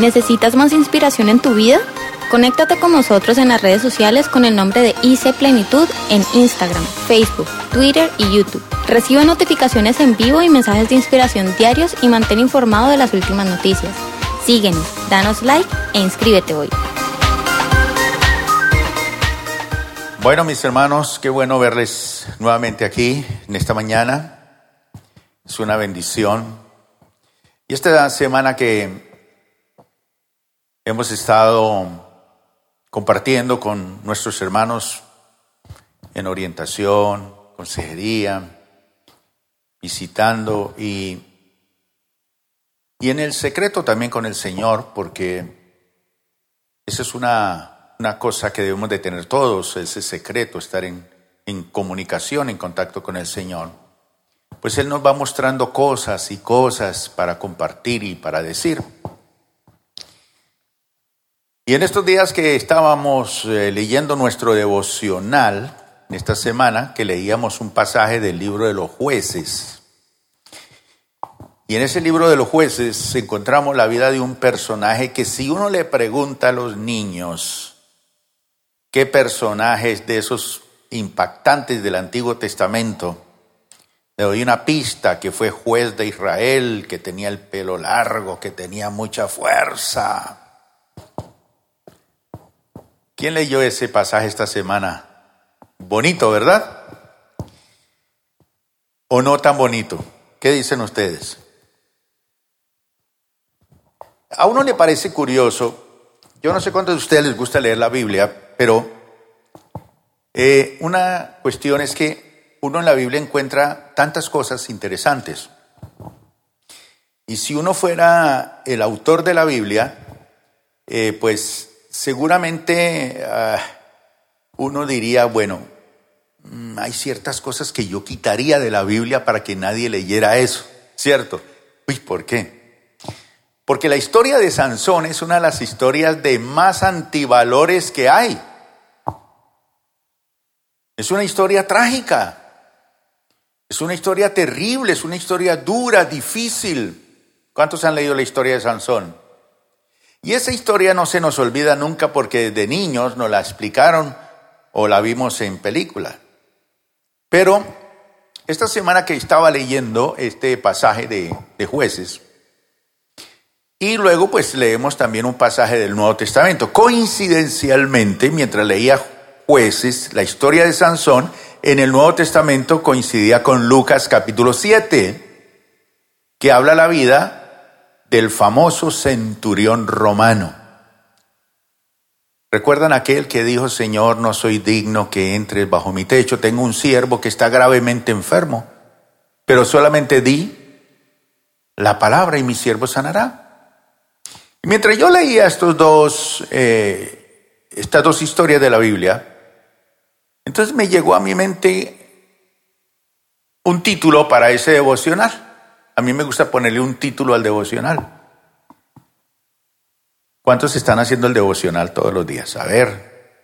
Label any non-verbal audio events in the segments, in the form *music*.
¿Necesitas más inspiración en tu vida? Conéctate con nosotros en las redes sociales con el nombre de IC Plenitud en Instagram, Facebook, Twitter y YouTube. Recibe notificaciones en vivo y mensajes de inspiración diarios y mantén informado de las últimas noticias. Síguenos, danos like e inscríbete hoy. Bueno, mis hermanos, qué bueno verles nuevamente aquí en esta mañana. Es una bendición. Y esta semana que hemos estado compartiendo con nuestros hermanos en orientación, consejería, visitando y, y en el secreto también con el Señor, porque esa es una, una cosa que debemos de tener todos, ese secreto, estar en, en comunicación, en contacto con el Señor. Pues Él nos va mostrando cosas y cosas para compartir y para decir. Y en estos días que estábamos eh, leyendo nuestro devocional, esta semana, que leíamos un pasaje del libro de los jueces. Y en ese libro de los jueces encontramos la vida de un personaje que si uno le pregunta a los niños qué personajes de esos impactantes del Antiguo Testamento, le doy una pista que fue juez de Israel, que tenía el pelo largo, que tenía mucha fuerza, ¿Quién leyó ese pasaje esta semana? Bonito, ¿verdad? ¿O no tan bonito? ¿Qué dicen ustedes? A uno le parece curioso, yo no sé cuántos de ustedes les gusta leer la Biblia, pero eh, una cuestión es que uno en la Biblia encuentra tantas cosas interesantes. Y si uno fuera el autor de la Biblia, eh, pues seguramente ah, uno diría, bueno, mm, hay ciertas cosas que yo quitaría de la Biblia para que nadie leyera eso, ¿cierto? Uy, ¿por qué? Porque la historia de Sansón es una de las historias de más antivalores que hay. Es una historia trágica. Es una historia terrible, es una historia dura, difícil. ¿Cuántos han leído la historia de Sansón? Y esa historia no se nos olvida nunca porque de niños nos la explicaron o la vimos en película. Pero esta semana que estaba leyendo este pasaje de, de jueces, y luego pues leemos también un pasaje del Nuevo Testamento. Coincidencialmente, mientras leía jueces, la historia de Sansón en el Nuevo Testamento coincidía con Lucas capítulo 7, que habla la vida del famoso centurión romano. ¿Recuerdan aquel que dijo, Señor, no soy digno que entres bajo mi techo, tengo un siervo que está gravemente enfermo, pero solamente di la palabra y mi siervo sanará? Y mientras yo leía estos dos, eh, estas dos historias de la Biblia, entonces me llegó a mi mente un título para ese devocional. A mí me gusta ponerle un título al devocional. ¿Cuántos están haciendo el devocional todos los días? A ver.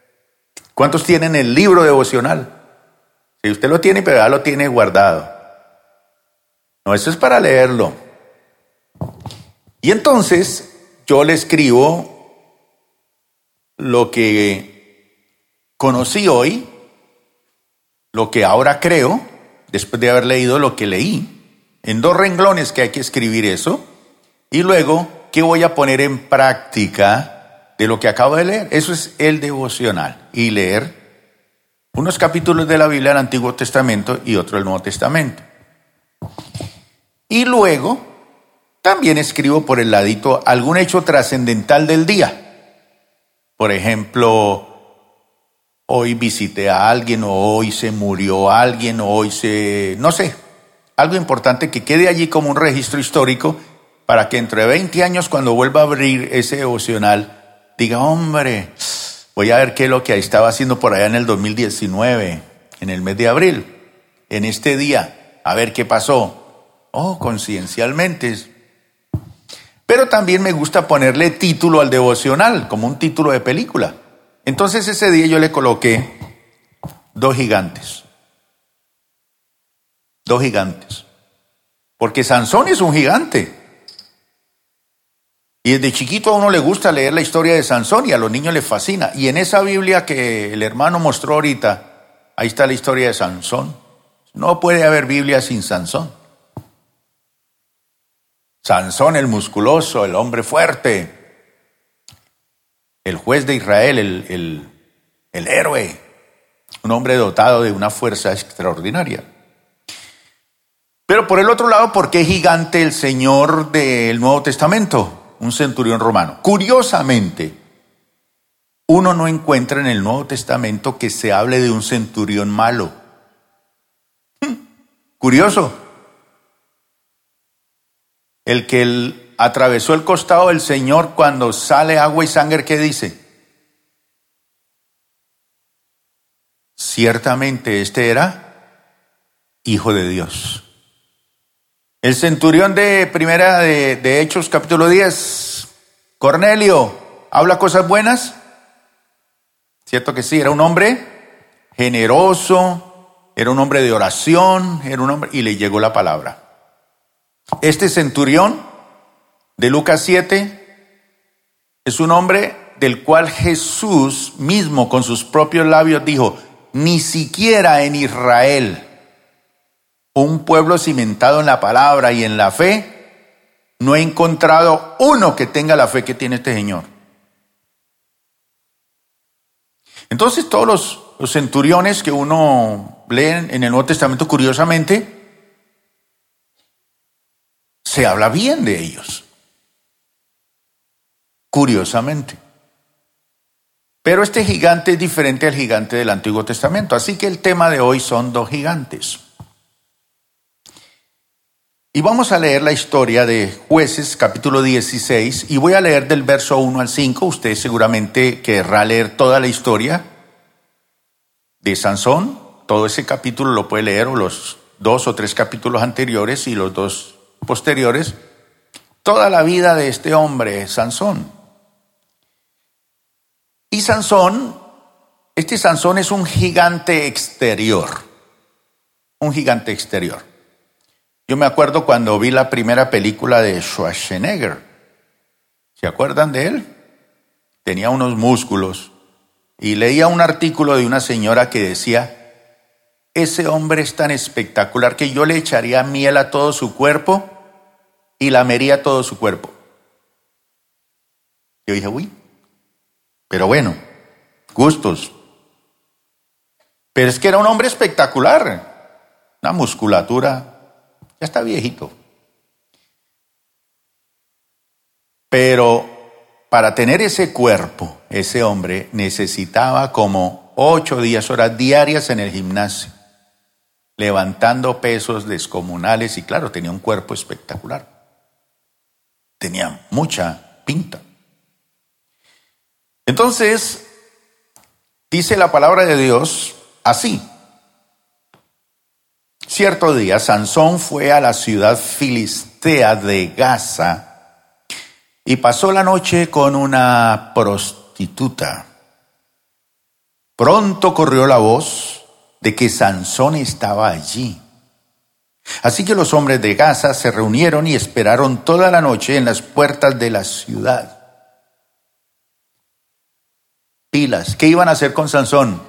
¿Cuántos tienen el libro devocional? Si usted lo tiene, pero ya lo tiene guardado. No, eso es para leerlo. Y entonces yo le escribo lo que conocí hoy, lo que ahora creo, después de haber leído lo que leí en dos renglones que hay que escribir eso, y luego, ¿qué voy a poner en práctica de lo que acabo de leer? Eso es el devocional, y leer unos capítulos de la Biblia del Antiguo Testamento y otro del Nuevo Testamento. Y luego, también escribo por el ladito algún hecho trascendental del día. Por ejemplo, hoy visité a alguien, o hoy se murió alguien, o hoy se, no sé, algo importante que quede allí como un registro histórico para que entre 20 años cuando vuelva a abrir ese devocional diga, hombre, voy a ver qué es lo que estaba haciendo por allá en el 2019, en el mes de abril, en este día, a ver qué pasó. Oh, conciencialmente. Pero también me gusta ponerle título al devocional, como un título de película. Entonces ese día yo le coloqué dos gigantes dos gigantes. Porque Sansón es un gigante. Y desde chiquito a uno le gusta leer la historia de Sansón y a los niños les fascina. Y en esa Biblia que el hermano mostró ahorita, ahí está la historia de Sansón. No puede haber Biblia sin Sansón. Sansón el musculoso, el hombre fuerte, el juez de Israel, el, el héroe, un hombre dotado de una fuerza extraordinaria. Pero por el otro lado, ¿por qué gigante el Señor del Nuevo Testamento? un centurión romano. Curiosamente, uno no encuentra en el Nuevo Testamento que se hable de un centurión malo. Hmm, curioso. El que atravesó el costado del Señor cuando sale agua y sangre, ¿qué dice? Ciertamente este era hijo de Dios. El centurión de primera de, Hechos capítulo 10, Cornelio, ¿habla cosas buenas? ¿Cierto que sí? Era un hombre generoso, era un hombre de oración, era un hombre y le llegó la palabra. Este centurión de Lucas 7 es un hombre del cual Jesús mismo con sus propios labios dijo, ni siquiera en Israel un pueblo cimentado en la palabra y en la fe, no he encontrado uno que tenga la fe que tiene este Señor. Entonces todos los, centuriones que uno lee en el Nuevo Testamento, curiosamente, se habla bien de ellos. Curiosamente. Pero este gigante es diferente al gigante del Antiguo Testamento. Así que el tema de hoy son dos gigantes. Y vamos a leer la historia de jueces capítulo 16 y voy a leer del verso 1 al 5. Usted seguramente querrá leer toda la historia de Sansón. Todo ese capítulo lo puede leer o los dos o tres capítulos anteriores y los dos posteriores. Toda la vida de este hombre, Sansón. Y Sansón, este Sansón es un gigante exterior. Un gigante exterior. Yo me acuerdo cuando vi la primera película de Schwarzenegger. ¿Se acuerdan de él? Tenía unos músculos. Y leía un artículo de una señora que decía, ese hombre es tan espectacular que yo le echaría miel a todo su cuerpo y lamería todo su cuerpo. Yo dije, uy, pero bueno, gustos. Pero es que era un hombre espectacular, una musculatura ya está viejito. Pero para tener ese cuerpo, ese hombre necesitaba como ocho días, horas diarias en el gimnasio, levantando pesos descomunales y claro, tenía un cuerpo espectacular. Tenía mucha pinta. Entonces, dice la palabra de Dios así, Cierto día, Sansón fue a la ciudad filistea de Gaza y pasó la noche con una prostituta. Pronto corrió la voz de que Sansón estaba allí. Así que los hombres de Gaza se reunieron y esperaron toda la noche en las puertas de la ciudad. Pilas, ¿qué iban a hacer con Sansón?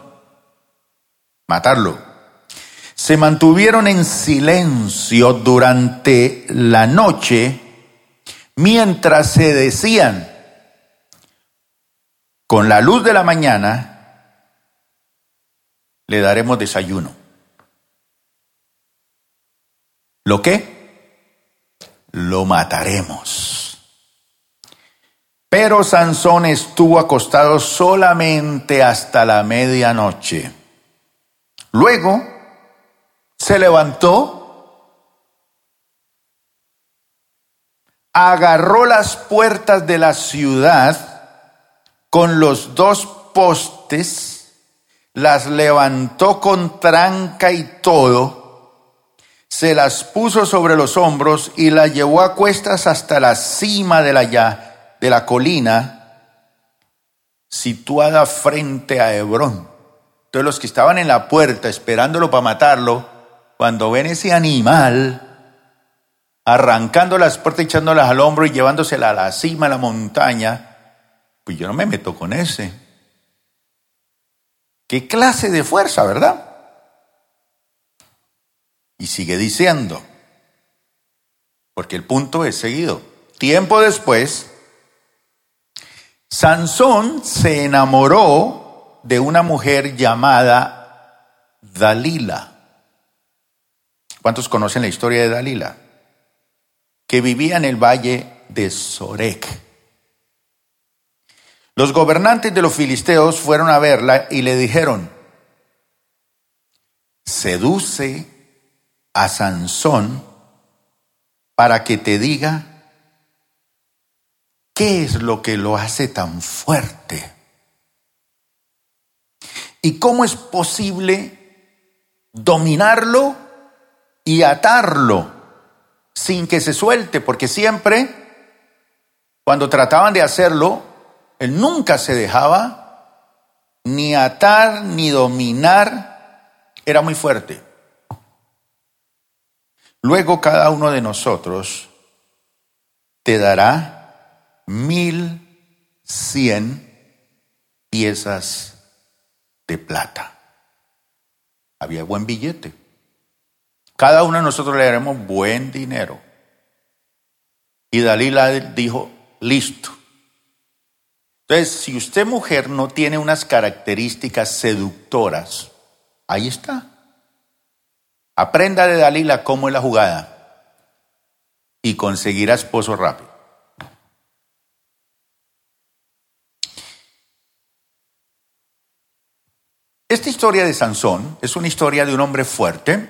Matarlo se mantuvieron en silencio durante la noche mientras se decían, con la luz de la mañana le daremos desayuno. ¿Lo qué? Lo mataremos. Pero Sansón estuvo acostado solamente hasta la medianoche. Luego, se levantó, agarró las puertas de la ciudad con los dos postes, las levantó con tranca y todo, se las puso sobre los hombros y la llevó a cuestas hasta la cima de la, de la colina situada frente a Hebrón. Entonces los que estaban en la puerta esperándolo para matarlo, cuando ven ese animal arrancando las puertas, echándolas al hombro y llevándosela a la cima de la montaña, pues yo no me meto con ese. ¿Qué clase de fuerza, verdad? Y sigue diciendo, porque el punto es seguido. Tiempo después, Sansón se enamoró de una mujer llamada Dalila. ¿Cuántos conocen la historia de Dalila? que vivía en el valle de Sorek. Los gobernantes de los filisteos fueron a verla y le dijeron, seduce a Sansón para que te diga qué es lo que lo hace tan fuerte y cómo es posible dominarlo y atarlo sin que se suelte, porque siempre, cuando trataban de hacerlo, él nunca se dejaba ni atar ni dominar, era muy fuerte. Luego cada uno de nosotros te dará mil cien piezas de plata. Había buen billete. Cada uno de nosotros le daremos buen dinero. Y Dalila dijo, listo. Entonces, si usted mujer no tiene unas características seductoras, ahí está. Aprenda de Dalila cómo es la jugada y conseguirá esposo rápido. Esta historia de Sansón es una historia de un hombre fuerte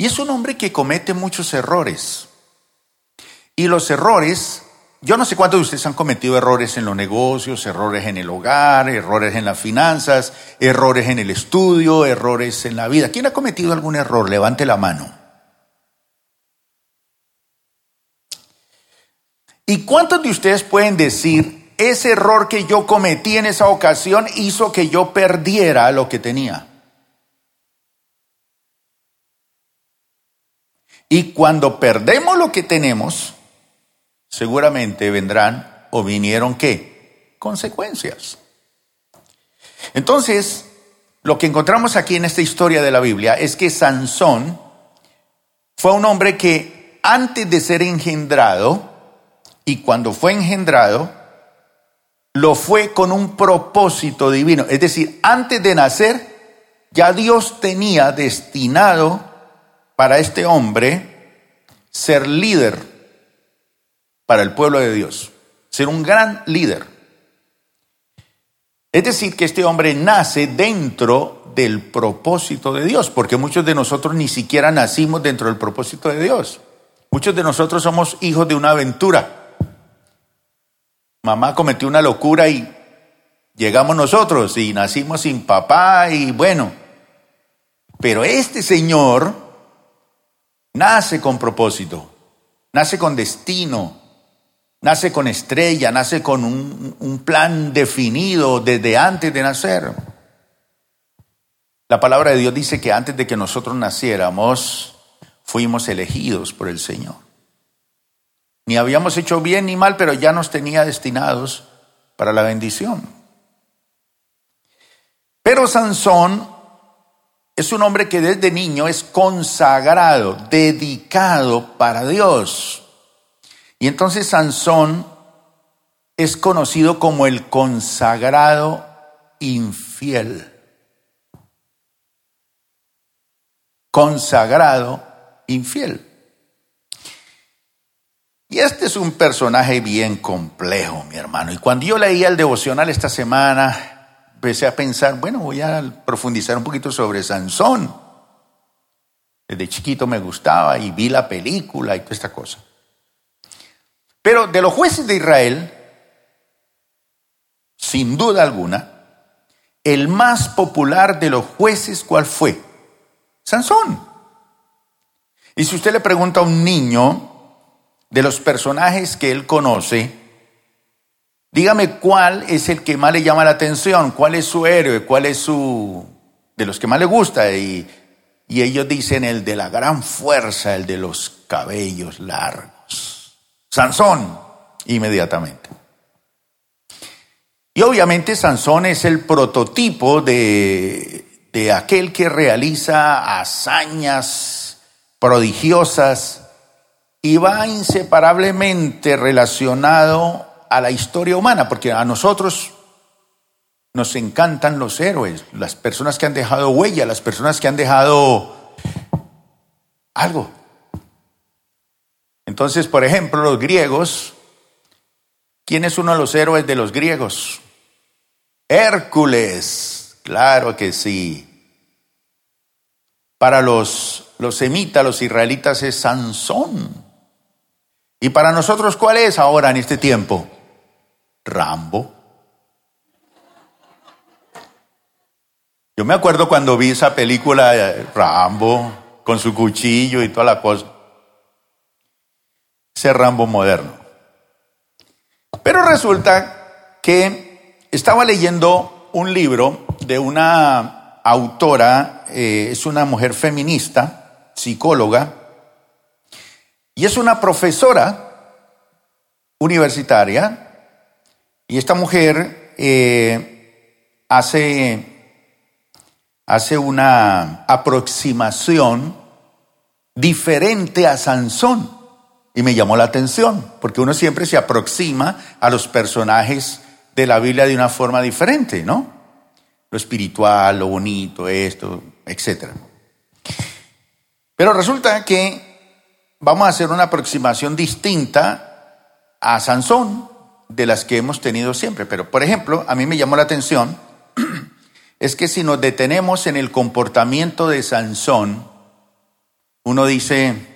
y es un hombre que comete muchos errores. Y los errores, yo no sé cuántos de ustedes han cometido errores en los negocios, errores en el hogar, errores en las finanzas, errores en el estudio, errores en la vida. ¿Quién ha cometido algún error? Levante la mano. ¿Y cuántos de ustedes pueden decir, ese error que yo cometí en esa ocasión hizo que yo perdiera lo que tenía? Y cuando perdemos lo que tenemos, seguramente vendrán o vinieron qué? Consecuencias. Entonces, lo que encontramos aquí en esta historia de la Biblia es que Sansón fue un hombre que antes de ser engendrado, y cuando fue engendrado, lo fue con un propósito divino. Es decir, antes de nacer, ya Dios tenía destinado para este hombre ser líder para el pueblo de Dios, ser un gran líder. Es decir, que este hombre nace dentro del propósito de Dios, porque muchos de nosotros ni siquiera nacimos dentro del propósito de Dios. Muchos de nosotros somos hijos de una aventura. Mamá cometió una locura y llegamos nosotros y nacimos sin papá y bueno. Pero este señor nace con propósito, nace con destino, nace con estrella, nace con un, plan definido desde antes de nacer. La palabra de Dios dice que antes de que nosotros naciéramos, fuimos elegidos por el Señor. Ni habíamos hecho bien ni mal, pero ya nos tenía destinados para la bendición. Pero Sansón es un hombre que desde niño es consagrado, dedicado para Dios. Y entonces Sansón es conocido como el consagrado infiel. Consagrado infiel. Y este es un personaje bien complejo, mi hermano. Y cuando yo leía el devocional esta semana, empecé a pensar, bueno, voy a profundizar un poquito sobre Sansón. Desde chiquito me gustaba y vi la película y toda esta cosa. Pero de los jueces de Israel, sin duda alguna, el más popular de los jueces, ¿cuál fue? Sansón. Y si usted le pregunta a un niño de los personajes que él conoce, Dígame cuál es el que más le llama la atención, cuál es su héroe, cuál es su... de los que más le gusta. Y, y ellos dicen el de la gran fuerza, el de los cabellos largos. Sansón, inmediatamente. Y obviamente Sansón es el prototipo de, de aquel que realiza hazañas prodigiosas y va inseparablemente relacionado a la historia humana, porque a nosotros nos encantan los héroes, las personas que han dejado huella, las personas que han dejado algo. Entonces, por ejemplo, los griegos, ¿quién es uno de los héroes de los griegos? Hércules, claro que sí. Para los, los semitas, los israelitas es Sansón. ¿Y para nosotros cuál es ahora en este tiempo? Rambo. Yo me acuerdo cuando vi esa película de Rambo con su cuchillo y toda la cosa. Ese Rambo moderno. Pero resulta que estaba leyendo un libro de una autora, eh, es una mujer feminista, psicóloga, y es una profesora universitaria, y esta mujer eh, hace hace una aproximación diferente a Sansón. Y me llamó la atención, porque uno siempre se aproxima a los personajes de la Biblia de una forma diferente, ¿no? Lo espiritual, lo bonito, esto, etc. Pero resulta que vamos a hacer una aproximación distinta a Sansón de las que hemos tenido siempre. Pero, por ejemplo, a mí me llamó la atención *clears throat* es que si nos detenemos en el comportamiento de Sansón, uno dice,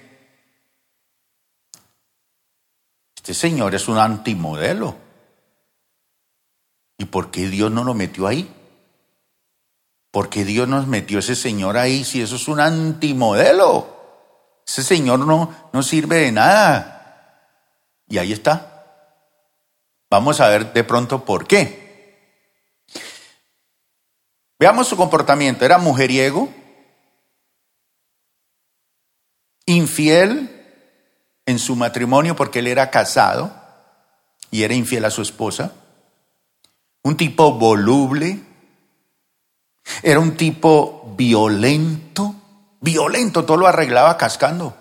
este señor es un antimodelo. ¿Y por qué Dios no lo metió ahí? ¿Por qué Dios nos metió ese señor ahí si eso es un antimodelo? Ese señor no, no sirve de nada. Y ahí está. Vamos a ver de pronto por qué. Veamos su comportamiento. Era mujeriego, infiel en su matrimonio porque él era casado y era infiel a su esposa. Un tipo voluble. Era un tipo violento. Violento, todo lo arreglaba cascando.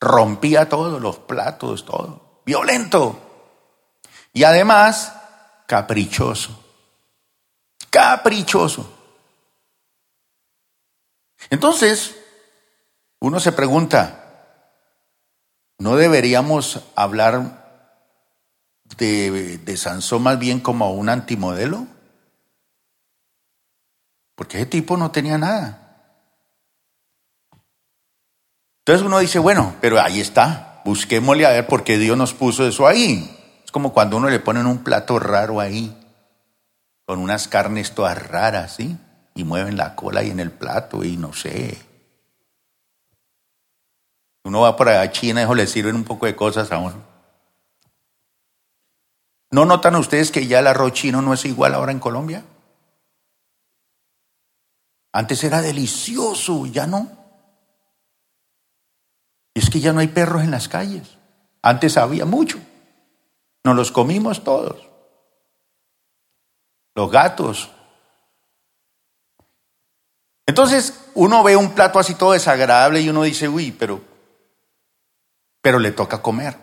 Rompía todos los platos, todo. Violento. Y además, caprichoso caprichoso. Entonces, uno se pregunta, ¿no deberíamos hablar de, de Sansón más bien como un antimodelo? Porque ese tipo no tenía nada. Entonces uno dice, bueno, pero ahí está, busquémosle a ver por qué Dios nos puso eso ahí. Es como cuando uno le ponen un plato raro ahí con unas carnes todas raras, ¿sí? Y mueven la cola ahí en el plato y no sé. Uno va por allá a China le sirven un poco de cosas a uno. ¿No notan ustedes que ya el arroz chino no es igual ahora en Colombia? Antes era delicioso, ya no. Y es que ya no hay perros en las calles. Antes había mucho. Nos los comimos todos los gatos. Entonces uno ve un plato así todo desagradable y uno dice, uy, pero, pero le toca comer.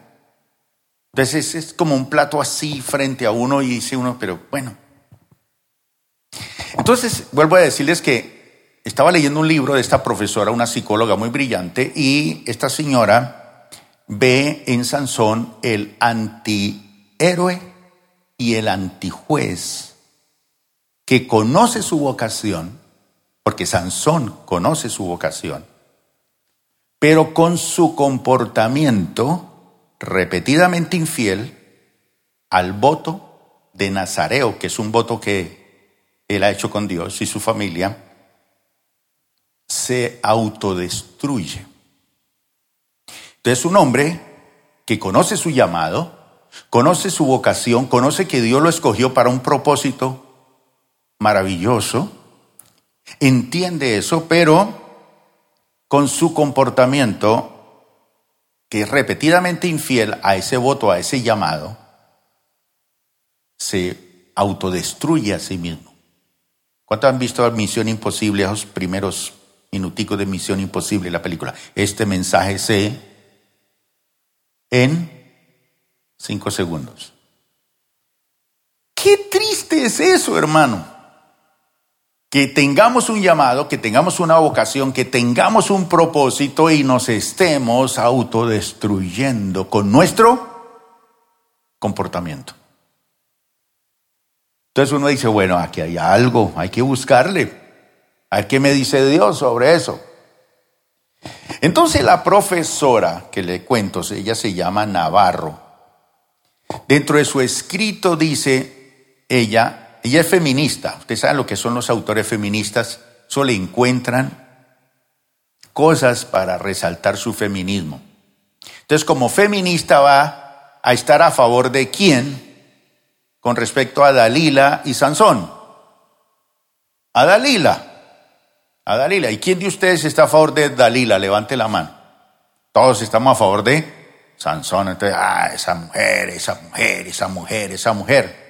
Entonces es como un plato así frente a uno y dice uno, pero bueno. Entonces vuelvo a decirles que estaba leyendo un libro de esta profesora, una psicóloga muy brillante, y esta señora ve en Sansón el antihéroe y el antijuez que conoce su vocación, porque Sansón conoce su vocación, pero con su comportamiento repetidamente infiel al voto de Nazareo, que es un voto que él ha hecho con Dios y su familia, se autodestruye. Entonces un hombre que conoce su llamado, conoce su vocación, conoce que Dios lo escogió para un propósito maravilloso, entiende eso, pero con su comportamiento, que es repetidamente infiel a ese voto, a ese llamado, se autodestruye a sí mismo. ¿Cuántos han visto Misión Imposible, esos primeros minuticos de Misión Imposible, la película? Este mensaje se en cinco segundos. Qué triste es eso, hermano. Que tengamos un llamado, que tengamos una vocación, que tengamos un propósito y nos estemos autodestruyendo con nuestro comportamiento. Entonces uno dice, bueno, aquí hay algo, hay que buscarle. A ver qué me dice Dios sobre eso. Entonces la profesora que le cuento, ella se llama Navarro. Dentro de su escrito dice ella, ella es feminista. Usted sabe lo que son los autores feministas, solo encuentran cosas para resaltar su feminismo. Entonces, como feminista va a estar a favor de quién? con respecto a Dalila y Sansón. A Dalila. A Dalila. ¿Y quién de ustedes está a favor de Dalila? Levante la mano. Todos estamos a favor de Sansón. Entonces, ah, esa mujer, esa mujer, esa mujer, esa mujer.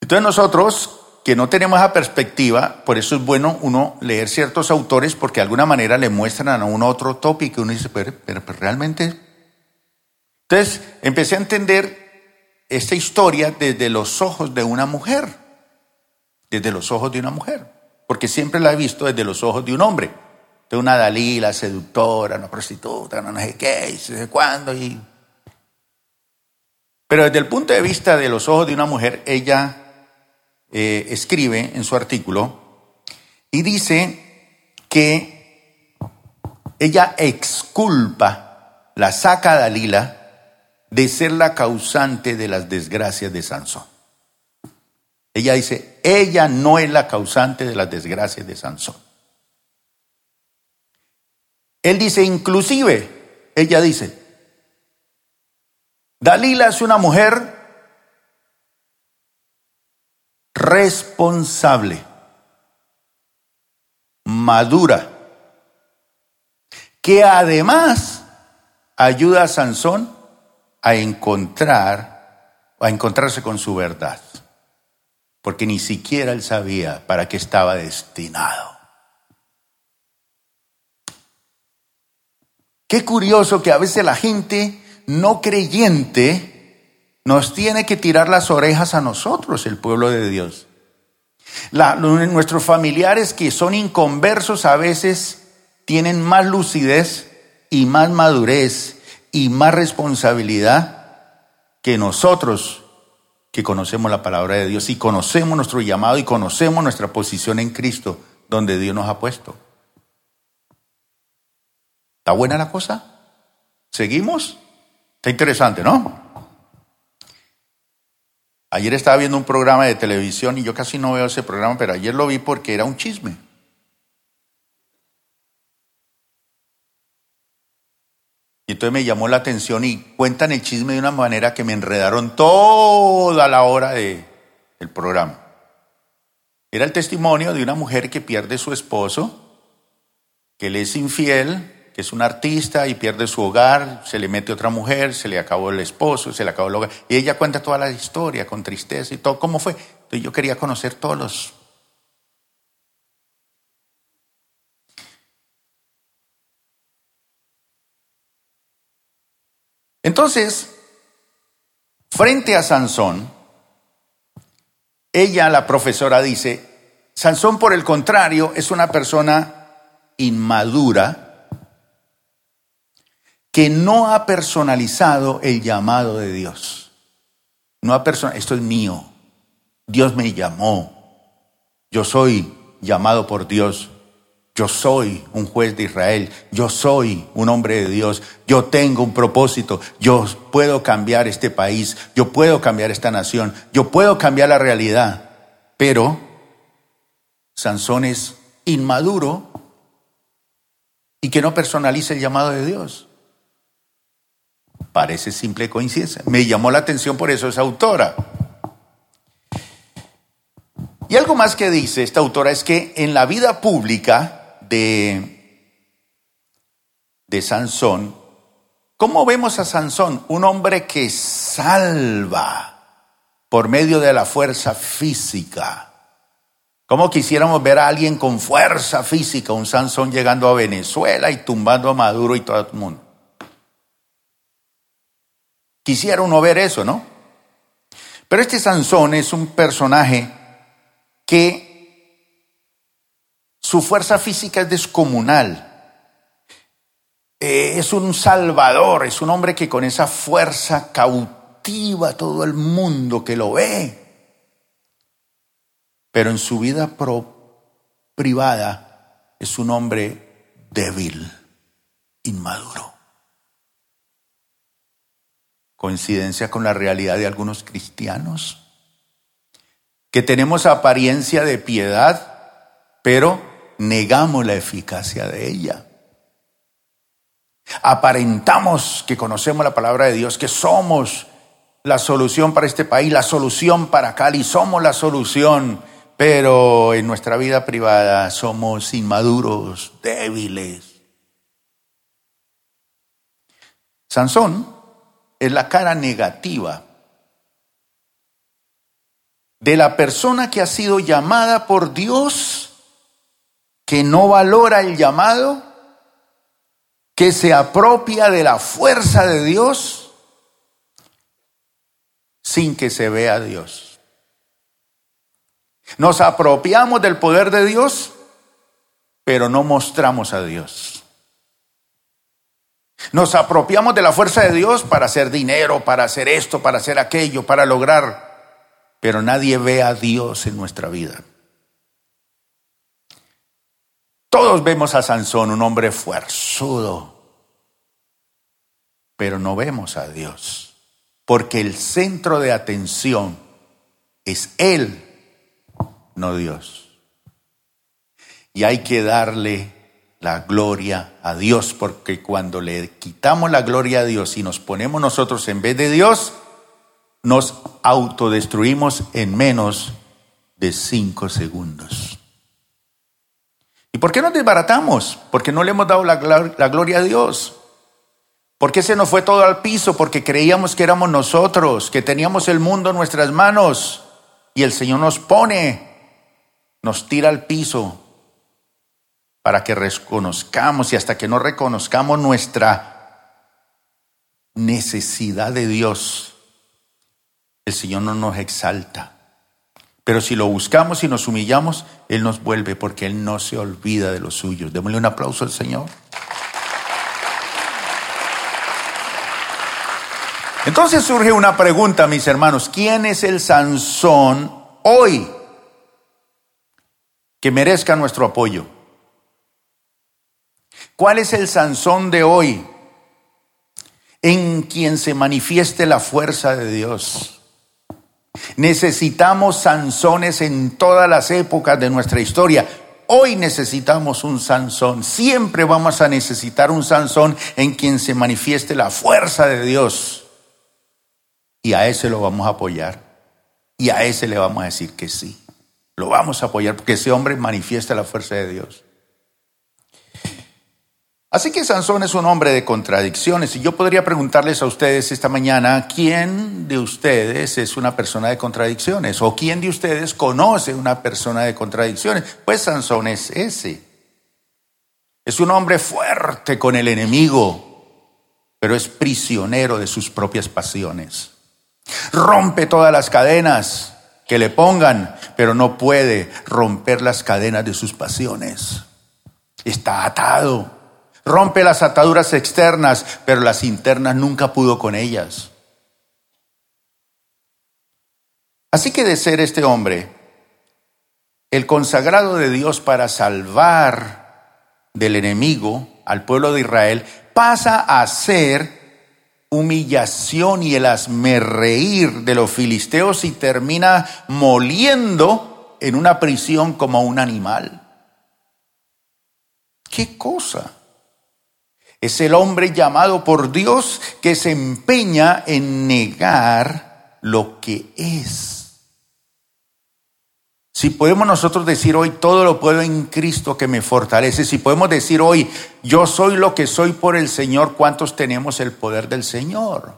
Entonces nosotros que no tenemos esa perspectiva, por eso es bueno uno leer ciertos autores porque de alguna manera le muestran a uno otro tópico y uno dice, pero, pero realmente... Entonces empecé a entender esta historia desde los ojos de una mujer, desde los ojos de una mujer, porque siempre la he visto desde los ojos de un hombre, de una Dalila seductora, una prostituta, no, sé qué, no sé cuándo. Y... Pero desde el punto de vista de los ojos de una mujer, ella eh, escribe en su artículo y dice que ella exculpa, la saca Dalila de ser la causante de las desgracias de Sansón. Ella dice, ella no es la causante de las desgracias de Sansón. Él dice, inclusive, ella dice, Dalila es una mujer responsable, madura, que además ayuda a Sansón a encontrar, a encontrarse con su verdad, porque ni siquiera él sabía para qué estaba destinado. Qué curioso que a veces la gente no creyente nos tiene que tirar las orejas a nosotros, el pueblo de Dios. nuestros familiares que son inconversos a veces tienen más lucidez y más madurez y más responsabilidad que nosotros que conocemos la palabra de Dios y conocemos nuestro llamado y conocemos nuestra posición en Cristo, donde Dios nos ha puesto. ¿Está buena la cosa? ¿Seguimos? Está interesante, ¿no? Ayer estaba viendo un programa de televisión y yo casi no veo ese programa, pero ayer lo vi porque era un chisme. Y entonces me llamó la atención y cuentan el chisme de una manera que me enredaron toda la hora de, del programa. Era el testimonio de una mujer que pierde su esposo, que le es infiel, que es un artista y pierde su hogar, se le mete otra mujer, se le acabó el esposo, se le acabó el hogar. Y ella cuenta toda la historia con tristeza y todo, cómo fue. Entonces yo quería conocer todos los Entonces, frente a Sansón, ella, la profesora, dice, Sansón por el contrario es una persona inmadura que no ha personalizado el llamado de Dios. No ha esto es mío. Dios me llamó. Yo soy llamado por Dios. Yo soy un juez de Israel, yo soy un hombre de Dios, yo tengo un propósito, yo puedo cambiar este país, yo puedo cambiar esta nación, yo puedo cambiar la realidad. Pero Sansón es inmaduro y que no personaliza el llamado de Dios. Parece simple coincidencia. Me llamó la atención por eso esa autora. Y algo más que dice esta autora es que en la vida pública de, de Sansón, ¿cómo vemos a Sansón? Un hombre que salva por medio de la fuerza física. ¿Cómo quisiéramos ver a alguien con fuerza física, un Sansón llegando a Venezuela y tumbando a Maduro y todo el mundo? Quisiera uno ver eso, ¿no? Pero este Sansón es un personaje que su fuerza física es descomunal. Eh, es un salvador, es un hombre que con esa fuerza cautiva a todo el mundo que lo ve. Pero en su vida privada es un hombre débil, inmaduro. Coincidencia con la realidad de algunos cristianos que tenemos apariencia de piedad, pero negamos la eficacia de ella. Aparentamos que conocemos la palabra de Dios, que somos la solución para este país, la solución para Cali, somos la solución, pero en nuestra vida privada somos inmaduros, débiles. Sansón es la cara negativa de la persona que ha sido llamada por Dios, que no valora el llamado, que se apropia de la fuerza de Dios sin que se vea a Dios. Nos apropiamos del poder de Dios, pero no mostramos a Dios. Nos apropiamos de la fuerza de Dios para hacer dinero, para hacer esto, para hacer aquello, para lograr pero nadie ve a Dios en nuestra vida. Todos vemos a Sansón, un hombre fuerzudo, pero no vemos a Dios, porque el centro de atención es Él, no Dios. Y hay que darle la gloria a Dios, porque cuando le quitamos la gloria a Dios y nos ponemos nosotros en vez de Dios, nos autodestruimos en menos de cinco segundos. ¿Y por qué nos desbaratamos? Porque no le hemos dado la, gloria a Dios. ¿Por qué se nos fue todo al piso? Porque creíamos que éramos nosotros, que teníamos el mundo en nuestras manos y el Señor nos pone, nos tira al piso para que reconozcamos y hasta que no reconozcamos nuestra necesidad de Dios, el Señor no nos exalta. Pero si lo buscamos y nos humillamos, Él nos vuelve porque Él no se olvida de los suyos. Démosle un aplauso al Señor. Entonces surge una pregunta, mis hermanos. ¿Quién es el Sansón hoy que merezca nuestro apoyo? ¿Cuál es el Sansón de hoy en quien se manifieste la fuerza de Dios? Necesitamos Sansones en todas las épocas de nuestra historia. Hoy necesitamos un Sansón. Siempre vamos a necesitar un Sansón en quien se manifieste la fuerza de Dios. Y a ese lo vamos a apoyar. Y a ese le vamos a decir que sí. Lo vamos a apoyar porque ese hombre manifiesta la fuerza de Dios. Así que Sansón es un hombre de contradicciones y yo podría preguntarles a ustedes esta mañana, ¿quién de ustedes es una persona de contradicciones? ¿O quién de ustedes conoce una persona de contradicciones? Pues Sansón es ese. Es un hombre fuerte con el enemigo, pero es prisionero de sus propias pasiones. Rompe todas las cadenas que le pongan, pero no puede romper las cadenas de sus pasiones. Está atado Rompe las ataduras externas, pero las internas nunca pudo con ellas. Así que de ser este hombre, el consagrado de Dios para salvar del enemigo al pueblo de Israel, pasa a ser humillación y el reír de los filisteos y termina moliendo en una prisión como un animal. ¿Qué cosa? Es el hombre llamado por Dios que se empeña en negar lo que es. Si podemos nosotros decir hoy, todo lo puedo en Cristo que me fortalece, si podemos decir hoy, yo soy lo que soy por el Señor, ¿cuántos tenemos el poder del Señor?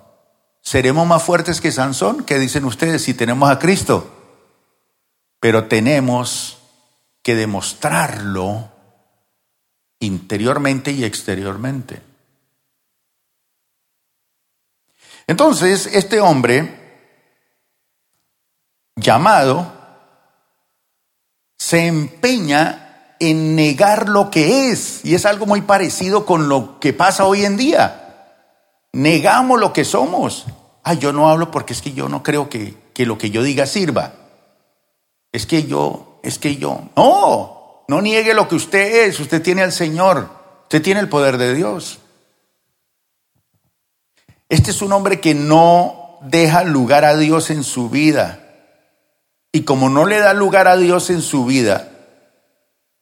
¿Seremos más fuertes que Sansón? ¿Qué dicen ustedes si tenemos a Cristo? Pero tenemos que demostrarlo interiormente y exteriormente. Entonces, este hombre llamado se empeña en negar lo que es, y es algo muy parecido con lo que pasa hoy en día. Negamos lo que somos. Ah, yo no hablo porque es que yo no creo que, que lo que yo diga sirva. Es que yo, es que yo. No, no niegue lo que usted es. Usted tiene al Señor. Usted tiene el poder de Dios. Este es un hombre que no deja lugar a Dios en su vida. Y como no le da lugar a Dios en su vida,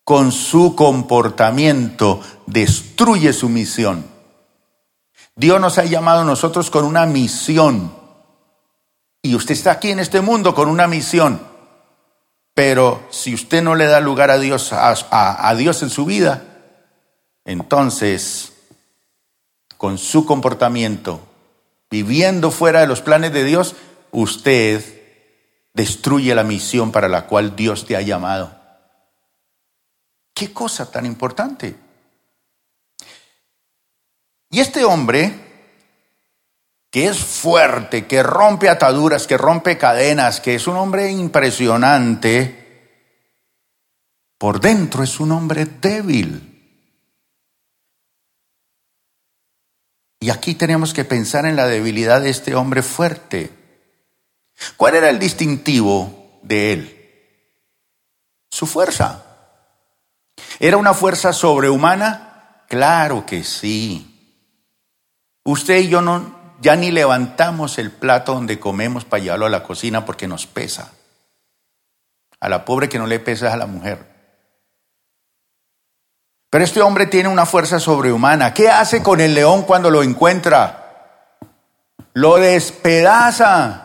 con su comportamiento destruye su misión. Dios nos ha llamado a nosotros con una misión. Y usted está aquí en este mundo con una misión. Pero si usted no le da lugar a Dios, a, Dios en su vida, entonces, con su comportamiento, viviendo fuera de los planes de Dios, usted destruye la misión para la cual Dios te ha llamado. Qué cosa tan importante. Y este hombre, que es fuerte, que rompe ataduras, que rompe cadenas, que es un hombre impresionante, por dentro es un hombre débil. Y aquí tenemos que pensar en la debilidad de este hombre fuerte. ¿Cuál era el distintivo de él? Su fuerza. ¿Era una fuerza sobrehumana? Claro que sí. Usted y yo no, ya ni levantamos el plato donde comemos para llevarlo a la cocina porque nos pesa. A la pobre que no le pesa es a la mujer. Pero este hombre tiene una fuerza sobrehumana. ¿Qué hace con el león cuando lo encuentra? Lo despedaza.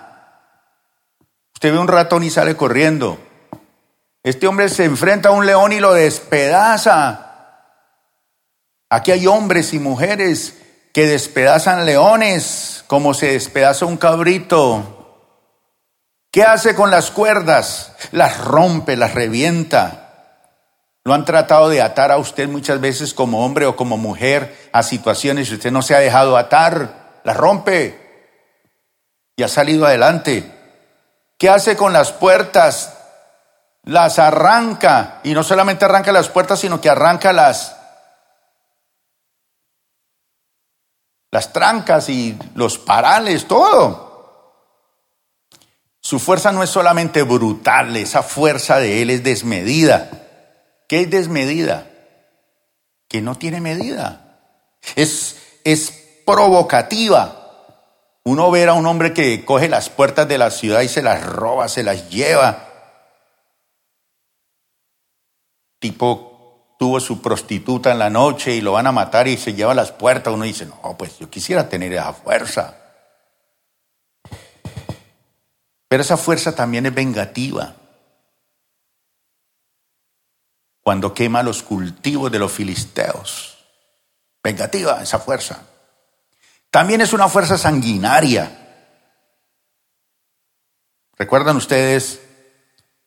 Usted ve un ratón y sale corriendo. Este hombre se enfrenta a un león y lo despedaza. Aquí hay hombres y mujeres que despedazan leones como se despedaza un cabrito. ¿Qué hace con las cuerdas? Las rompe, las revienta. Lo han tratado de atar a usted muchas veces como hombre o como mujer a situaciones y usted no se ha dejado atar, las rompe y ha salido adelante. ¿Qué hace con las puertas? Las arranca. Y no solamente arranca las puertas, sino que arranca las, las trancas y los parales, todo. Su fuerza no es solamente brutal, esa fuerza de él es desmedida. ¿Qué es desmedida? Que no tiene medida. Es, es provocativa. Uno ver a un hombre que coge las puertas de la ciudad y se las roba, se las lleva. Tipo, tuvo su prostituta en la noche y lo van a matar y se lleva las puertas. Uno dice, no, pues yo quisiera tener esa fuerza. Pero esa fuerza también es vengativa. Cuando quema los cultivos de los filisteos. Vengativa esa fuerza. También es una fuerza sanguinaria. ¿Recuerdan ustedes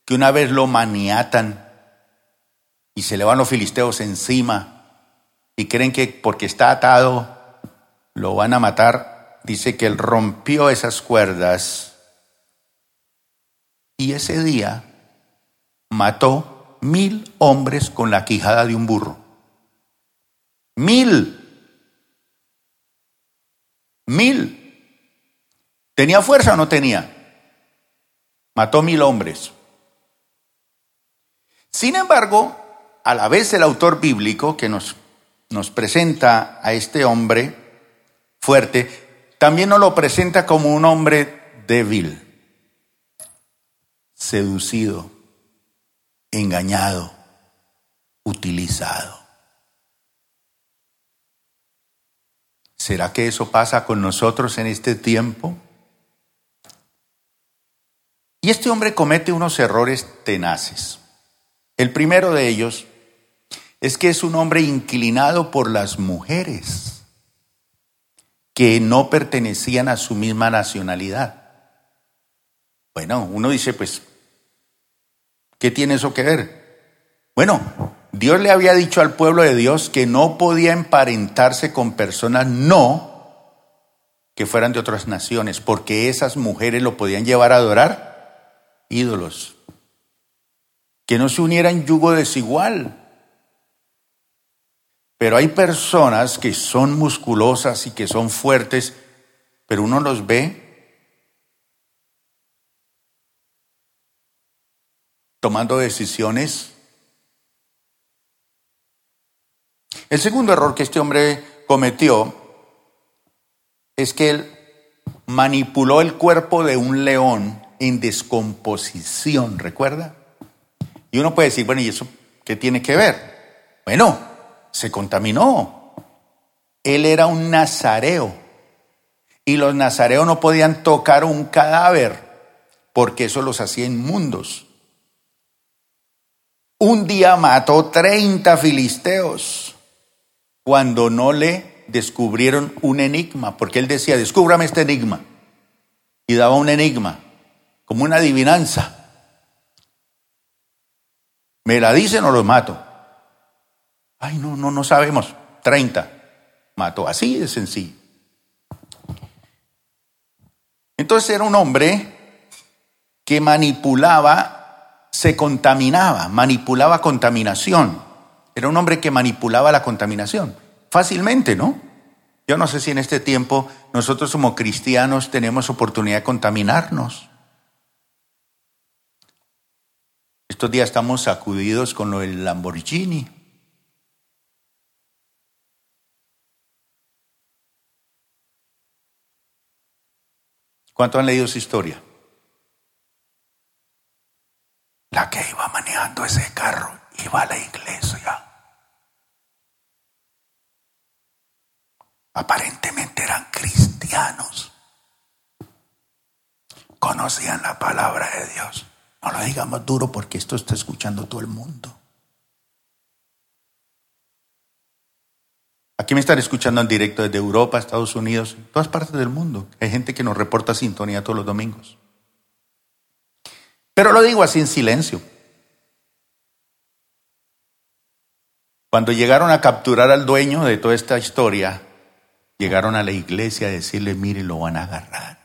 que una vez lo maniatan y se le van los filisteos encima y creen que porque está atado lo van a matar? Dice que él rompió esas cuerdas y ese día mató mil hombres con la quijada de un burro. Mil. Mil. ¿Tenía fuerza o no tenía? Mató mil hombres. Sin embargo, a la vez el autor bíblico que nos, nos presenta a este hombre fuerte, también nos lo presenta como un hombre débil, seducido, engañado, utilizado. ¿Será que eso pasa con nosotros en este tiempo? Y este hombre comete unos errores tenaces. El primero de ellos es que es un hombre inclinado por las mujeres que no pertenecían a su misma nacionalidad. Bueno, uno dice, pues, ¿qué tiene eso que ver? Bueno, Dios le había dicho al pueblo de Dios que no podía emparentarse con personas no que fueran de otras naciones, porque esas mujeres lo podían llevar a adorar ídolos. Que no se unieran yugo desigual. Pero hay personas que son musculosas y que son fuertes, pero uno los ve tomando decisiones. El segundo error que este hombre cometió es que él manipuló el cuerpo de un león en descomposición, ¿recuerda? Y uno puede decir, bueno, ¿y eso qué tiene que ver? Bueno, se contaminó. Él era un nazareo y los nazareos no podían tocar un cadáver porque eso los hacía inmundos. Un día mató 30 filisteos cuando no le descubrieron un enigma, porque él decía, descúbrame este enigma. Y daba un enigma, como una adivinanza. ¿Me la dicen o los mato? Ay, no, no, no sabemos. 30. Mató, así de sencillo. Entonces era un hombre que manipulaba, se contaminaba, manipulaba contaminación. Era un hombre que manipulaba la contaminación. Fácilmente, ¿no? Yo no sé si en este tiempo nosotros como cristianos tenemos oportunidad de contaminarnos. Estos días estamos sacudidos con lo del Lamborghini. ¿Cuánto han leído esa historia? La que iba manejando ese carro iba a la iglesia. Aparentemente eran cristianos. Conocían la palabra de Dios. No lo digamos duro porque esto está escuchando todo el mundo. Aquí me están escuchando en directo desde Europa, Estados Unidos, todas partes del mundo. Hay gente que nos reporta sintonía todos los domingos. Pero lo digo así en silencio. Cuando llegaron a capturar al dueño de toda esta historia, llegaron a la iglesia a decirle, mire, lo van a agarrar.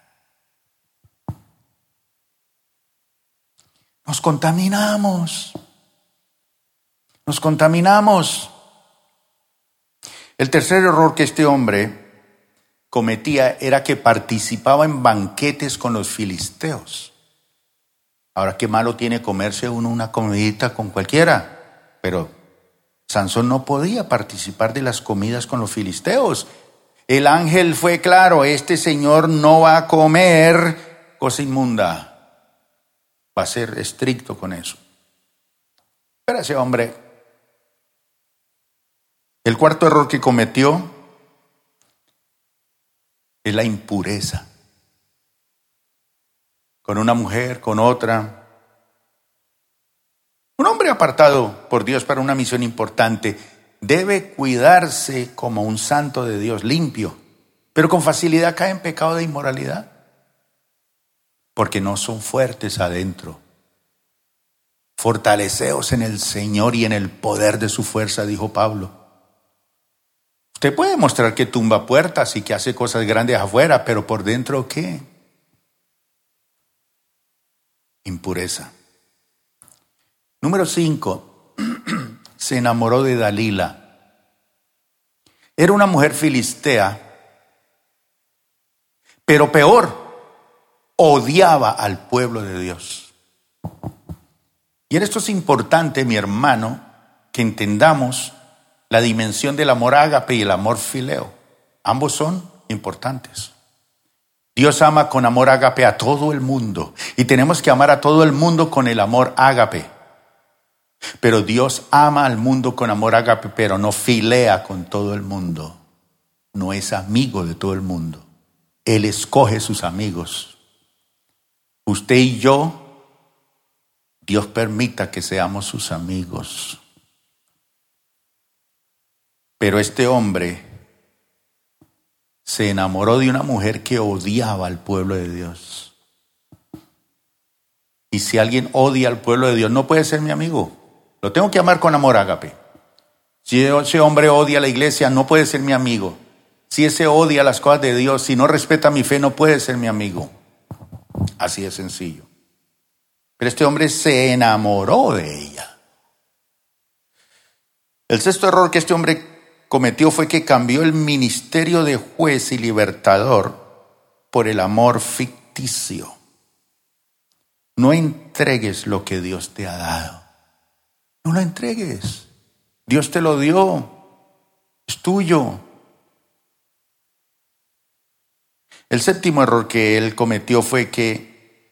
Nos contaminamos. Nos contaminamos. El tercer error que este hombre cometía era que participaba en banquetes con los filisteos. Ahora, qué malo tiene comerse uno una comidita con cualquiera, pero Sansón no podía participar de las comidas con los filisteos. El ángel fue claro, este señor no va a comer cosa inmunda, va a ser estricto con eso. Pero ese hombre el cuarto error que cometió es la impureza. Con una mujer, con otra. Un hombre apartado por Dios para una misión importante debe cuidarse como un santo de Dios, limpio, pero con facilidad cae en pecado de inmoralidad, porque no son fuertes adentro. Fortaleceos en el Señor y en el poder de su fuerza, dijo Pablo. Usted puede mostrar que tumba puertas y que hace cosas grandes afuera, pero por dentro ¿qué? Impureza. Número cinco, *clears throat* se enamoró de Dalila. Era una mujer filistea, pero peor, odiaba al pueblo de Dios. Y en esto es importante, mi hermano, que entendamos la dimensión del amor ágape y el amor fileo. Ambos son importantes. Dios ama con amor ágape a todo el mundo y tenemos que amar a todo el mundo con el amor ágape. Pero Dios ama al mundo con amor ágape, pero no filea con todo el mundo. No es amigo de todo el mundo. Él escoge sus amigos. Usted y yo Dios permita que seamos sus amigos. Pero este hombre se enamoró de una mujer que odiaba al pueblo de Dios. Y si alguien odia al pueblo de Dios, no puede ser mi amigo. Lo tengo que amar con amor, ágape. Si ese hombre odia a la iglesia, no puede ser mi amigo. Si ese odia las cosas de Dios, si no respeta mi fe, no puede ser mi amigo. Así de sencillo. Pero este hombre se enamoró de ella. El sexto error que este hombre cometió fue que cambió el ministerio de juez y libertador por el amor ficticio. No entregues lo que Dios te ha dado. No lo entregues. Dios te lo dio. Es tuyo. El séptimo error que él cometió fue que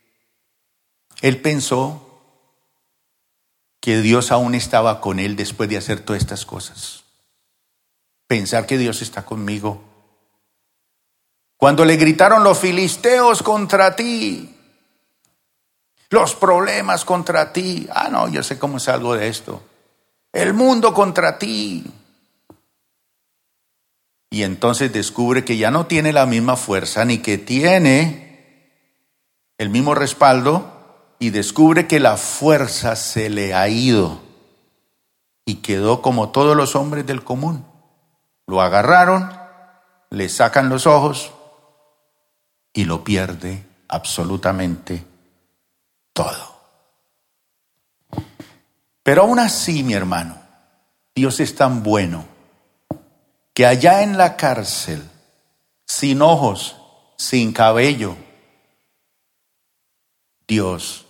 él pensó que Dios aún estaba con él después de hacer todas estas cosas. Pensar que Dios está conmigo. Cuando le gritaron los filisteos contra ti, los problemas contra ti, ah, no, yo sé cómo salgo de esto. El mundo contra ti. Y entonces descubre que ya no tiene la misma fuerza ni que tiene el mismo respaldo y descubre que la fuerza se le ha ido y quedó como todos los hombres del común. Lo agarraron, le sacan los ojos y lo pierde absolutamente todo. Pero aún así, mi hermano, Dios es tan bueno que allá en la cárcel, sin ojos, sin cabello, Dios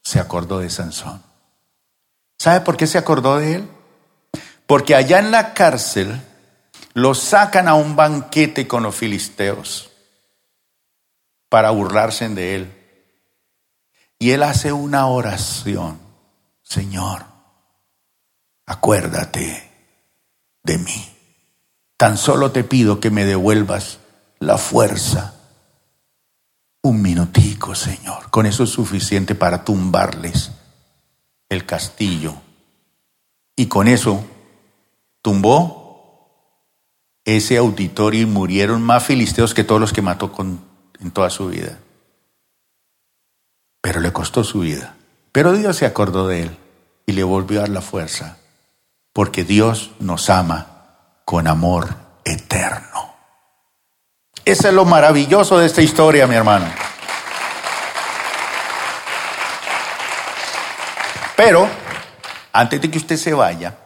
se acordó de Sansón. ¿Sabe por qué se acordó de él? Porque allá en la cárcel lo sacan a un banquete con los filisteos para burlarse de él. Y él hace una oración, Señor, acuérdate de mí. Tan solo te pido que me devuelvas la fuerza un minutico, Señor. Con eso es suficiente para tumbarles el castillo. Y con eso tumbó ese auditorio y murieron más filisteos que todos los que mató con, en toda su vida. Pero le costó su vida. Pero Dios se acordó de él y le volvió a dar la fuerza, porque Dios nos ama con amor eterno. Eso es lo maravilloso de esta historia, mi hermano. Pero, antes de que usted se vaya,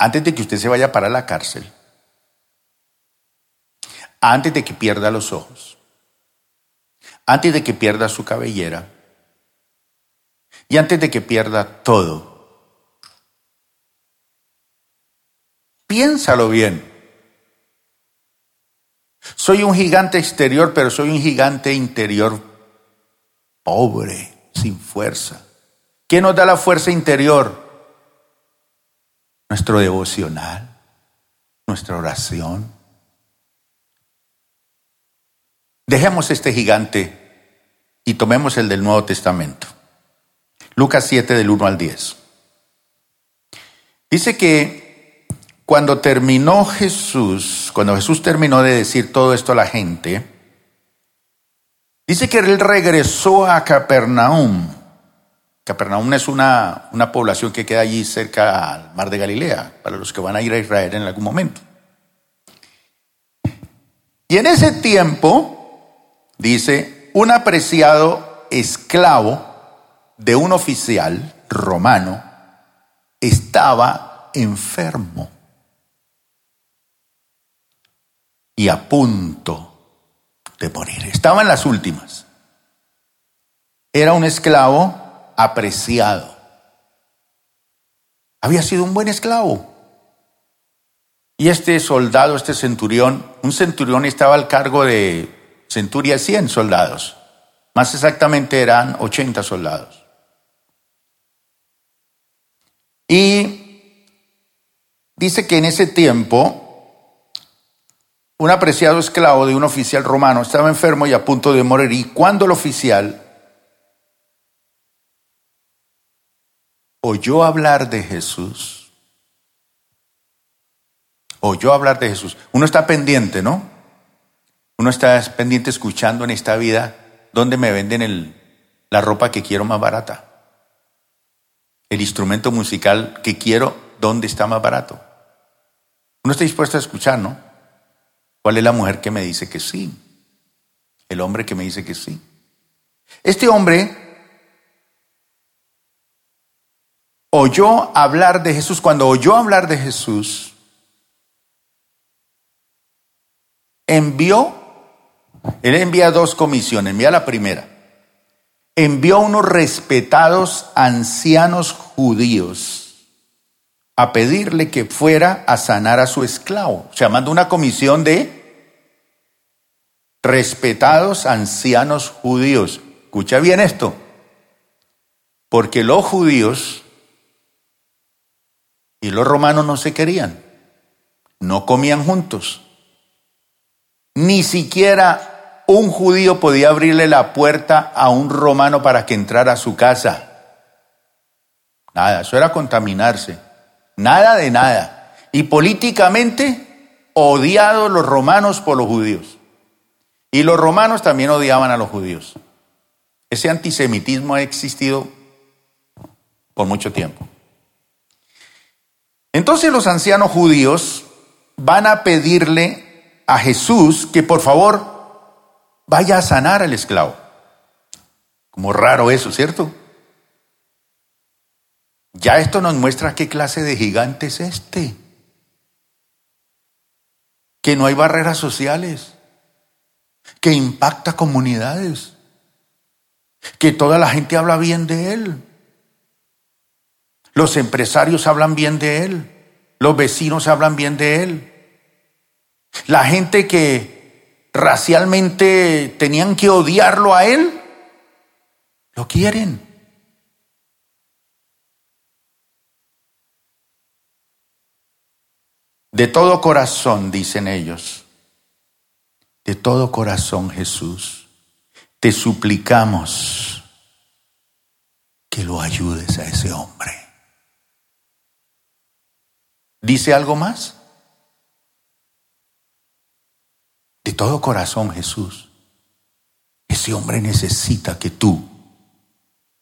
antes de que usted se vaya para la cárcel, antes de que pierda los ojos, antes de que pierda su cabellera y antes de que pierda todo, piénsalo bien. Soy un gigante exterior, pero soy un gigante interior pobre, sin fuerza. ¿Qué nos da la fuerza interior? Nuestro devocional, nuestra oración. Dejemos este gigante y tomemos el del Nuevo Testamento. Lucas 7 del 1 al 10. Dice que cuando terminó Jesús, cuando Jesús terminó de decir todo esto a la gente, dice que él regresó a Capernaum. Capernaum es una, una población que queda allí cerca al mar de Galilea, para los que van a ir a Israel en algún momento. Y en ese tiempo, dice, un apreciado esclavo de un oficial romano estaba enfermo. y a punto de morir. Estaba en las últimas. Era un esclavo apreciado. Había sido un buen esclavo. Y este soldado, este centurión, un centurión estaba al cargo de centuria 100 soldados. Más exactamente eran 80 soldados. Y dice que en ese tiempo un apreciado esclavo de un oficial romano estaba enfermo y a punto de morir. Y cuando el oficial oyó hablar de Jesús. Oyó hablar de Jesús. Uno está pendiente, ¿no? Uno está pendiente escuchando en esta vida dónde me venden la ropa que quiero más barata. El instrumento musical que quiero, ¿dónde está más barato? Uno está dispuesto a escuchar, ¿no? ¿Cuál es la mujer que me dice que sí? El hombre que me dice que sí. Este hombre oyó hablar de Jesús. Cuando oyó hablar de Jesús, envió, él envía dos comisiones, envía la primera, envió a unos respetados ancianos judíos a pedirle que fuera a sanar a su esclavo, o sea, mandó una comisión de respetados ancianos judíos. Escucha bien esto, porque los judíos y los romanos no se querían, no comían juntos. Ni siquiera un judío podía abrirle la puerta a un romano para que entrara a su casa. Nada, eso era contaminarse. Nada de nada. Y políticamente odiados los romanos por los judíos. Y los romanos también odiaban a los judíos. Ese antisemitismo ha existido por mucho tiempo. Entonces los ancianos judíos van a pedirle a Jesús que por favor vaya a sanar al esclavo. Como raro eso, ¿cierto? Ya esto nos muestra qué clase de gigante es este. Que no hay barreras sociales, que impacta comunidades, que toda la gente habla bien de él. Los empresarios hablan bien de él, los vecinos hablan bien de él. La gente que racialmente tenían que odiarlo a él, lo quieren. De todo corazón, dicen ellos, de todo corazón Jesús, te suplicamos que lo ayudes a ese hombre. ¿Dice algo más? De todo corazón Jesús, ese hombre necesita que tú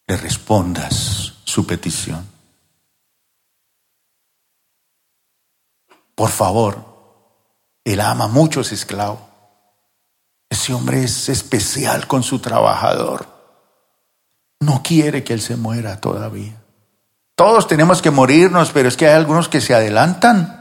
le respondas su petición. Por favor, él ama mucho a ese esclavo. Ese hombre es especial con su trabajador. No quiere que él se muera todavía. Todos tenemos que morirnos, pero es que hay algunos que se adelantan.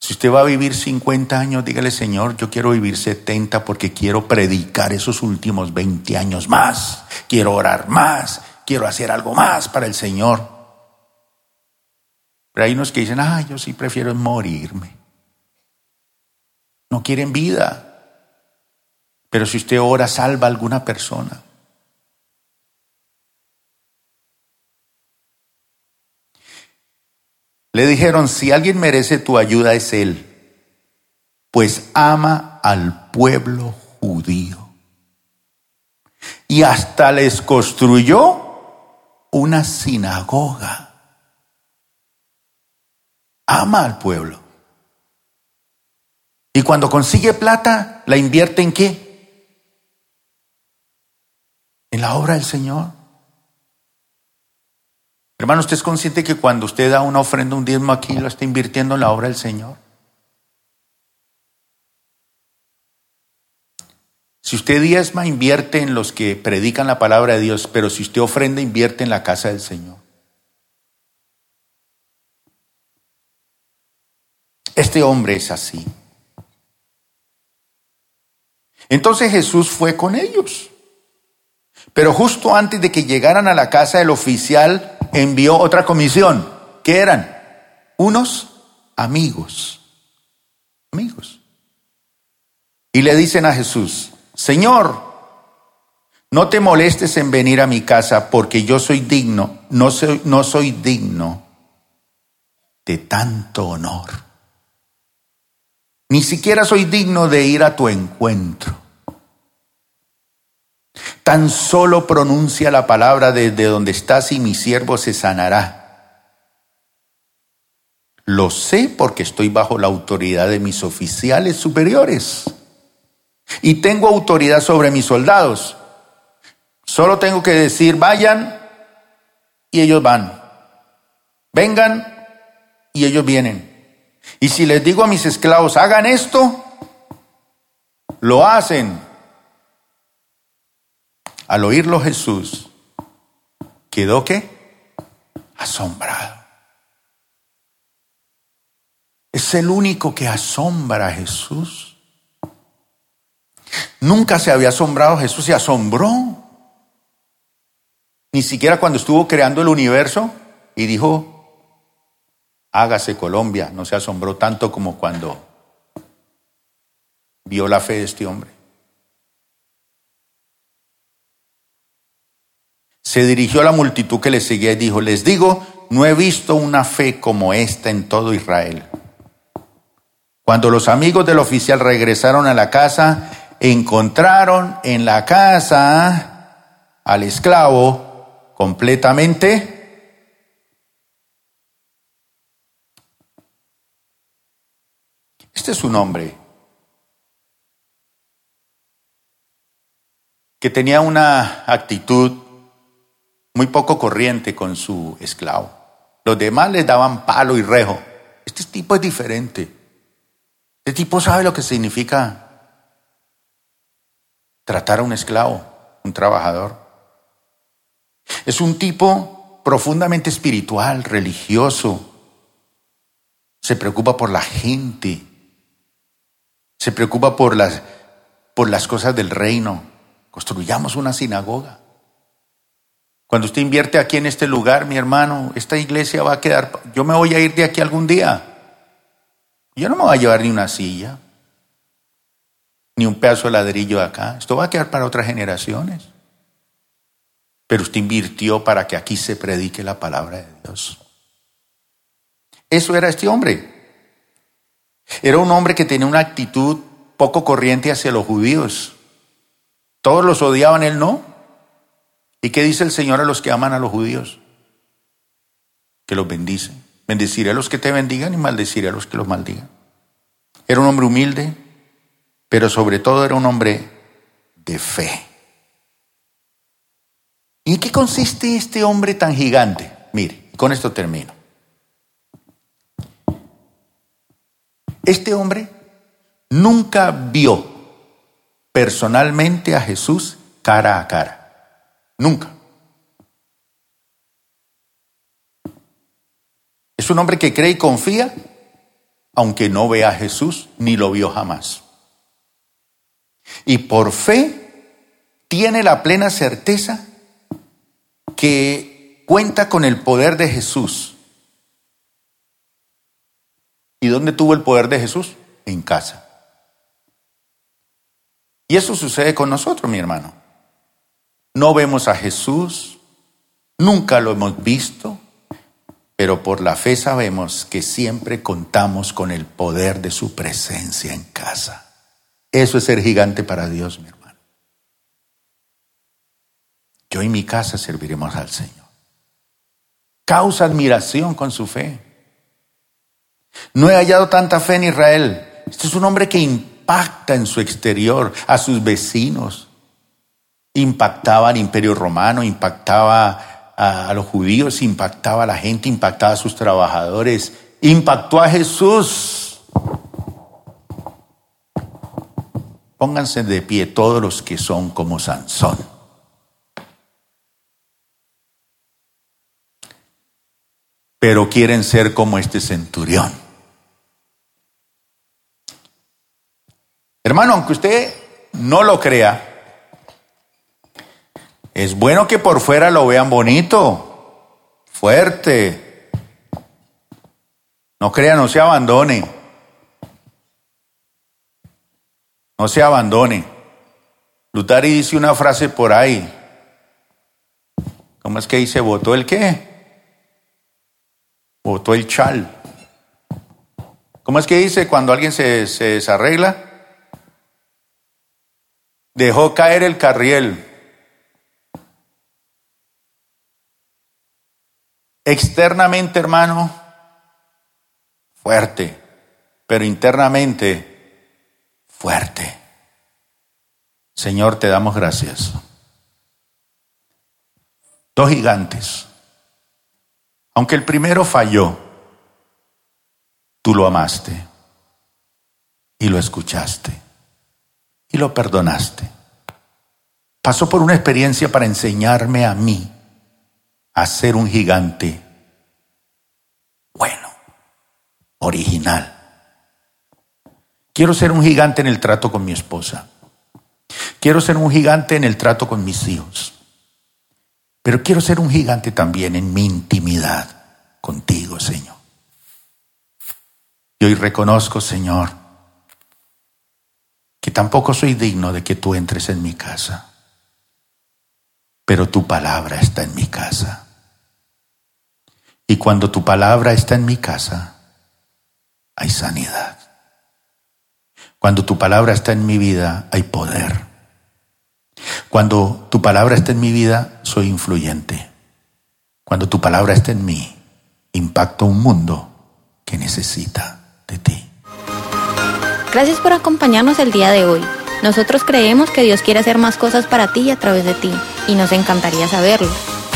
Si usted va a vivir 50 años, dígale, Señor, yo quiero vivir 70 porque quiero predicar esos últimos 20 años más. Quiero orar más. Quiero hacer algo más para el Señor. Pero hay unos que dicen, ah, yo sí prefiero morirme. No quieren vida. Pero si usted ora, salva a alguna persona. Le dijeron, si alguien merece tu ayuda es Él, pues ama al pueblo judío. Y hasta les construyó una sinagoga ama al pueblo. Y cuando consigue plata, ¿la invierte en qué? En la obra del Señor. Hermano, ¿usted es consciente que cuando usted da una ofrenda, un diezmo aquí, lo está invirtiendo en la obra del Señor? Si usted diezma, invierte en los que predican la palabra de Dios, pero si usted ofrenda, invierte en la casa del Señor. Este hombre es así. Entonces Jesús fue con ellos. Pero justo antes de que llegaran a la casa del oficial, envió otra comisión. ¿Qué eran? Unos amigos. Amigos. Y le dicen a Jesús, Señor, no te molestes en venir a mi casa porque yo soy digno, no soy, no soy digno de tanto honor. Ni siquiera soy digno de ir a tu encuentro. Tan solo pronuncia la palabra desde donde estás y mi siervo se sanará. Lo sé porque estoy bajo la autoridad de mis oficiales superiores. Y tengo autoridad sobre mis soldados. Solo tengo que decir, vayan y ellos van. Vengan y ellos vienen. Y si les digo a mis esclavos, hagan esto, lo hacen. Al oírlo Jesús, quedó qué? Asombrado. Es el único que asombra a Jesús. Nunca se había asombrado Jesús, se asombró. Ni siquiera cuando estuvo creando el universo y dijo, hágase Colombia, no se asombró tanto como cuando vio la fe de este hombre. Se dirigió a la multitud que le seguía y dijo, les digo, no he visto una fe como esta en todo Israel. Cuando los amigos del oficial regresaron a la casa, encontraron en la casa al esclavo completamente Este es un hombre que tenía una actitud muy poco corriente con su esclavo. Los demás le daban palo y rejo. Este tipo es diferente. Este tipo sabe lo que significa tratar a un esclavo, un trabajador. Es un tipo profundamente espiritual, religioso. Se preocupa por la gente. Se preocupa por las, por las cosas del reino. Construyamos una sinagoga. Cuando usted invierte aquí en este lugar, mi hermano, esta iglesia va a quedar, yo me voy a ir de aquí algún día. Yo no me voy a llevar ni una silla, ni un pedazo de ladrillo de acá. Esto va a quedar para otras generaciones. Pero usted invirtió para que aquí se predique la palabra de Dios. Eso era este hombre. Era un hombre que tenía una actitud poco corriente hacia los judíos. Todos los odiaban, él no. ¿Y qué dice el Señor a los que aman a los judíos? Que los bendice. Bendeciré a los que te bendigan y maldeciré a los que los maldigan. Era un hombre humilde, pero sobre todo era un hombre de fe. ¿Y en qué consiste este hombre tan gigante? Mire, con esto termino. Este hombre nunca vio personalmente a Jesús cara a cara. Nunca. Es un hombre que cree y confía, aunque no vea a Jesús ni lo vio jamás. Y por fe tiene la plena certeza que cuenta con el poder de Jesús. ¿Y dónde tuvo el poder de Jesús? En casa. Y eso sucede con nosotros, mi hermano. No vemos a Jesús, nunca lo hemos visto, pero por la fe sabemos que siempre contamos con el poder de su presencia en casa. Eso es ser gigante para Dios, mi hermano. Yo y mi casa serviremos al Señor. Causa admiración con su fe. No he hallado tanta fe en Israel. Este es un hombre que impacta en su exterior, a sus vecinos, impactaba al imperio romano, impactaba a, los judíos, impactaba a la gente, impactaba a sus trabajadores, impactó a Jesús. Pónganse de pie todos los que son como Sansón. Pero quieren ser como este centurión. Hermano, aunque usted no lo crea, es bueno que por fuera lo vean bonito, fuerte. No crea, no se abandone. No se abandone. Lutari dice una frase por ahí. ¿Cómo es que dice? ¿Votó el qué? Votó el chal. ¿Cómo es que dice cuando alguien se, se desarregla? Dejó caer el carriel. Externamente, hermano, fuerte, pero internamente fuerte. Señor, te damos gracias. Dos gigantes. Aunque el primero falló, tú lo amaste y lo escuchaste y lo perdonaste. Pasó por una experiencia para enseñarme a mí a ser un gigante bueno, original. Quiero ser un gigante en el trato con mi esposa. Quiero ser un gigante en el trato con mis hijos. Pero quiero ser un gigante también en mi intimidad contigo, Señor. Y hoy reconozco, Señor, que tampoco soy digno de que tú entres en mi casa, pero tu palabra está en mi casa. Y cuando tu palabra está en mi casa, hay sanidad. Cuando tu palabra está en mi vida, hay poder. Cuando tu palabra está en mi vida, soy influyente. Cuando tu palabra está en mí, impacto un mundo que necesita de ti. Gracias por acompañarnos el día de hoy. Nosotros creemos que Dios quiere hacer más cosas para ti y a través de ti, y nos encantaría saberlo.